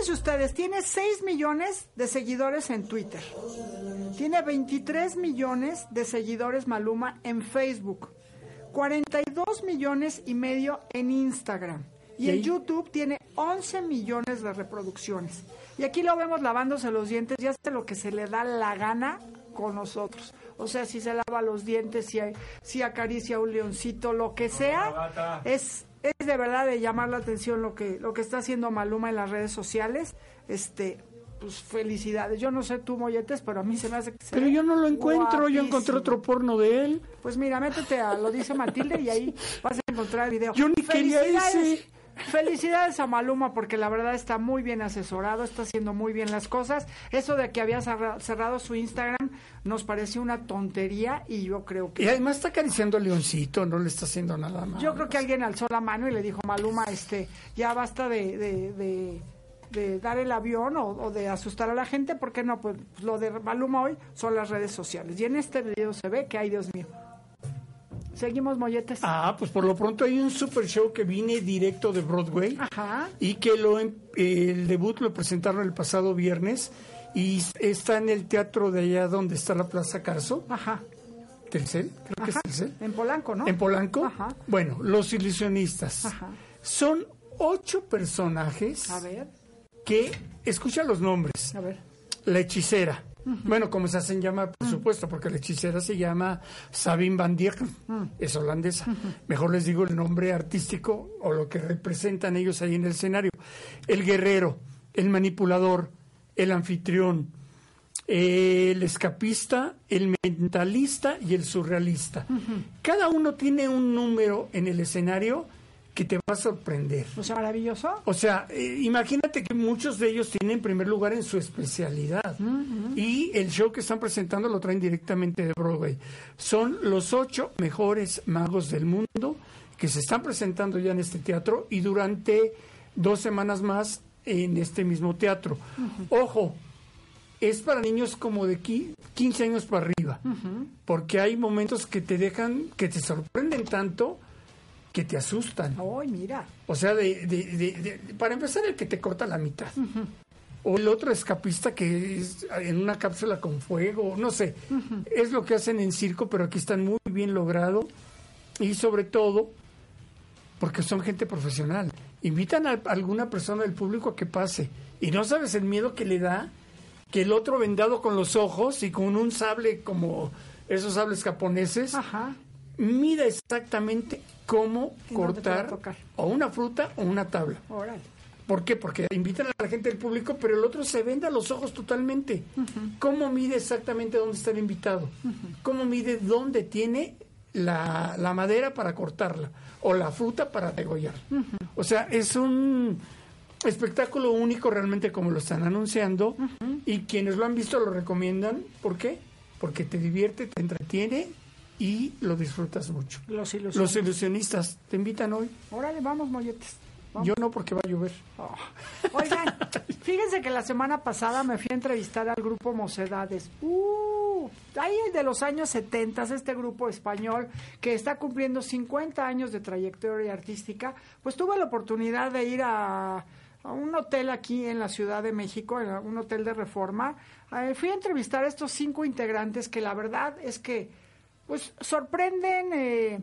S2: Imagínense ustedes, tiene 6 millones de seguidores en Twitter. Tiene 23 millones de seguidores Maluma en Facebook. 42 millones y medio en Instagram. Y en YouTube tiene 11 millones de reproducciones. Y aquí lo vemos lavándose los dientes y hace lo que se le da la gana con nosotros. O sea, si se lava los dientes, si, hay- si acaricia un leoncito, lo que sea, es, es de verdad de llamar la atención lo que, lo que está haciendo Maluma en las redes sociales. Este, pues felicidades. Yo no sé tú, Molletes, pero a mí se me hace que se
S3: Pero yo no lo encuentro, yo encontré otro porno de él.
S2: Pues mira, métete a lo dice Matilde y ahí *laughs* vas a encontrar el video.
S3: Yo ni quería ese.
S2: Felicidades a Maluma porque la verdad está muy bien asesorado, está haciendo muy bien las cosas. Eso de que había cerra- cerrado su Instagram nos pareció una tontería y yo creo
S3: Y
S2: que
S3: además está acariciando al leoncito, no le está haciendo nada más.
S2: yo creo que alguien alzó la mano y le dijo Maluma, este, ya basta de, de, de- de dar el avión o, o de asustar a la gente, ¿por qué no? Pues lo de Maluma hoy son las redes sociales. Y en este video se ve que, ay Dios mío. Seguimos, molletes.
S3: Ah, pues por lo pronto hay un super show que viene directo de Broadway
S2: Ajá.
S3: y que lo em- el debut lo presentaron el pasado viernes y está en el teatro de allá donde está la Plaza Carso,
S2: Ajá.
S3: Telcel, creo que es
S2: Ajá.
S3: Telcel,
S2: En Polanco, ¿no?
S3: en Polanco.
S2: Ajá.
S3: Bueno, Los Ilusionistas.
S2: Ajá.
S3: Son ocho personajes
S2: A ver,
S3: que, escucha los nombres,
S2: a ver.
S3: la hechicera. Bueno, como se hacen llamar, por supuesto, porque la hechicera se llama Sabine Van Dijk, es holandesa. Mejor les digo el nombre artístico o lo que representan ellos ahí en el escenario. El guerrero, el manipulador, el anfitrión, el escapista, el mentalista y el surrealista. Cada uno tiene un número en el escenario que te va a sorprender.
S2: O sea, maravilloso.
S3: O sea, eh, imagínate que muchos de ellos tienen primer lugar en su especialidad. Y el show que están presentando lo traen directamente de Broadway. Son los ocho mejores magos del mundo que se están presentando ya en este teatro y durante dos semanas más en este mismo teatro. Ojo, es para niños como de qui- 15 años para arriba, porque hay momentos que te dejan, que te sorprenden tanto que te asustan.
S2: Ay, mira.
S3: O sea, de, de- de- de- para empezar, el que te corta la mitad. O el otro escapista que es en una cápsula con fuego, no sé. Es lo que hacen en circo, pero aquí están muy bien logrado. Y sobre todo, porque son gente profesional. Invitan a alguna persona del público a que pase. Y no sabes el miedo que le da que el otro vendado con los ojos y con un sable como esos sables japoneses, mira exactamente cómo
S2: ¿En dónde te va a
S3: cortar o una fruta o una tabla. ¿Por qué? Porque invitan a la gente del público, pero el otro se venda los ojos totalmente. ¿Cómo mide exactamente dónde está el invitado? ¿Cómo mide dónde tiene la, la madera para cortarla? O la fruta para degollar. O sea, es un espectáculo único realmente como lo están anunciando y quienes lo han visto lo recomiendan. ¿Por qué? Porque te divierte, te entretiene y lo disfrutas mucho.
S2: Los ilusionistas.
S3: Los ilusionistas te invitan hoy.
S2: Órale, vamos, molletes. Vamos.
S3: Yo no porque va a llover.
S2: Oigan, *laughs* fíjense que la semana pasada me fui a entrevistar al grupo Mocedades. Uh, ahí el de los años 70, este grupo español que está cumpliendo 50 años de trayectoria artística, pues tuve la oportunidad de ir a, a un hotel aquí en la Ciudad de México, en un hotel de reforma. Eh, fui a entrevistar a estos cinco integrantes que la verdad es que pues sorprenden, eh,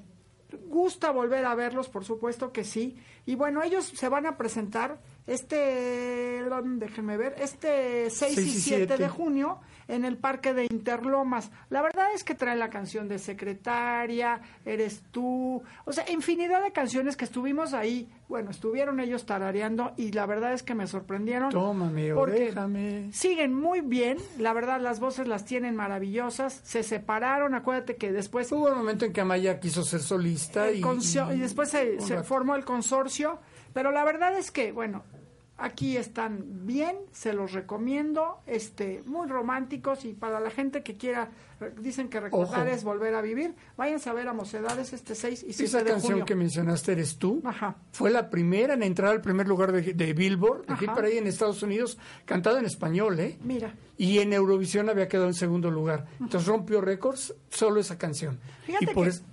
S2: gusta volver a verlos, por supuesto que sí. Y bueno, ellos se van a presentar este, déjenme ver, este 6 y
S3: Seis y
S2: 7 de
S3: siete.
S2: junio en el Parque de Interlomas. La verdad es que trae la canción de Secretaria, Eres tú, o sea, infinidad de canciones que estuvimos ahí. Bueno, estuvieron ellos tarareando y la verdad es que me sorprendieron.
S3: Tómame déjame.
S2: siguen muy bien, la verdad las voces las tienen maravillosas, se separaron, acuérdate que después
S3: Hubo un momento en que Amaya quiso ser solista y,
S2: consio- y después se, se formó el consorcio, pero la verdad es que, bueno, aquí están bien, se los recomiendo, este, muy románticos y para la gente que quiera, re- dicen que recordar
S3: Ojo.
S2: es volver a vivir, váyanse a ver a Mocedades este 6 y 7
S3: Esa
S2: de
S3: canción
S2: junio.
S3: que mencionaste eres tú.
S2: Ajá.
S3: Fue la primera en entrar al primer lugar de, de Billboard, de
S2: Ajá.
S3: Hit Parade en Estados Unidos, cantada en español, ¿eh?
S2: Mira,
S3: Y en Eurovisión había quedado en segundo lugar. Entonces rompió récords solo esa canción.
S2: Fíjate
S3: y por
S2: que-
S3: es-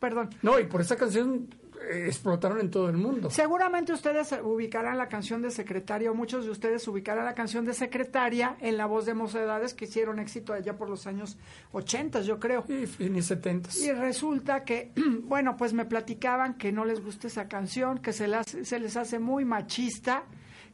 S2: perdón.
S3: No, y por esa canción eh, explotaron en todo el mundo.
S2: Seguramente ustedes ubicarán la canción de Secretaria, o muchos de ustedes ubicarán la canción de Secretaria en la voz de Mocedades que hicieron éxito allá por los años 80, yo creo.
S3: Y fines 70.
S2: Y resulta que, *clears throat* bueno, pues me platicaban que no les gusta esa canción, que se, las, se les hace muy machista,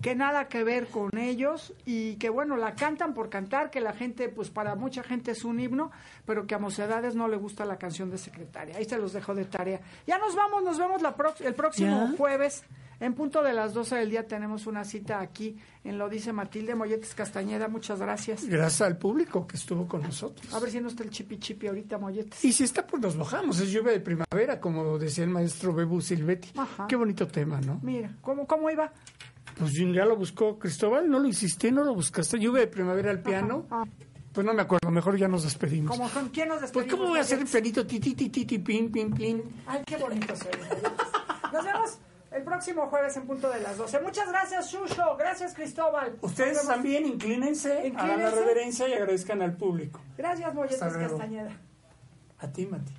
S2: que nada que ver con ellos y que, bueno, la cantan por cantar, que la gente, pues para mucha gente es un himno, pero que a Mocedades no le gusta la canción de secretaria. Ahí se los dejo de tarea. Ya nos vamos, nos vemos la el próximo
S3: ¿Ya?
S2: jueves. En punto de las 12 del día tenemos una cita aquí en Lo Dice Matilde Molletes Castañeda. Muchas gracias.
S3: Gracias al público que estuvo con nosotros.
S2: A ver si no está el chipi chipi ahorita, Molletes.
S3: Y si está, pues nos bajamos. Es lluvia de primavera, como decía el maestro Bebu Silvetti.
S2: Ajá.
S3: Qué bonito tema, ¿no?
S2: Mira, ¿cómo, cómo iba?
S3: Pues ya lo buscó Cristóbal, no lo hiciste, no lo buscaste. Lluvia de primavera al piano. Pues no me acuerdo, mejor ya nos despedimos.
S2: ¿Cómo, ¿Con quién nos
S3: Pues
S2: despedimos?
S3: cómo voy a hacer pianito ti ti ti ti ti pin pin pin.
S2: Ay, qué bonito Molletes. Nos vemos el próximo jueves en punto de las 12. Muchas gracias, Shusho. Gracias, Cristóbal.
S3: Ustedes también inclínense, hagan la
S2: Inclínense.
S3: reverencia y agradezcan al público.
S2: Gracias, Molletes. Castañeda.
S3: A ti, Mati.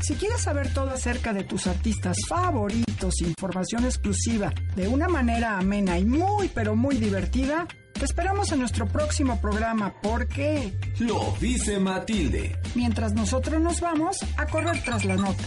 S2: Si quieres saber todo acerca de tus artistas favoritos, información exclusiva, de una manera amena y muy, pero muy divertida, te esperamos en nuestro próximo programa porque
S8: Lo dice Matilde.
S2: mientras nosotros nos vamos a correr tras la nota.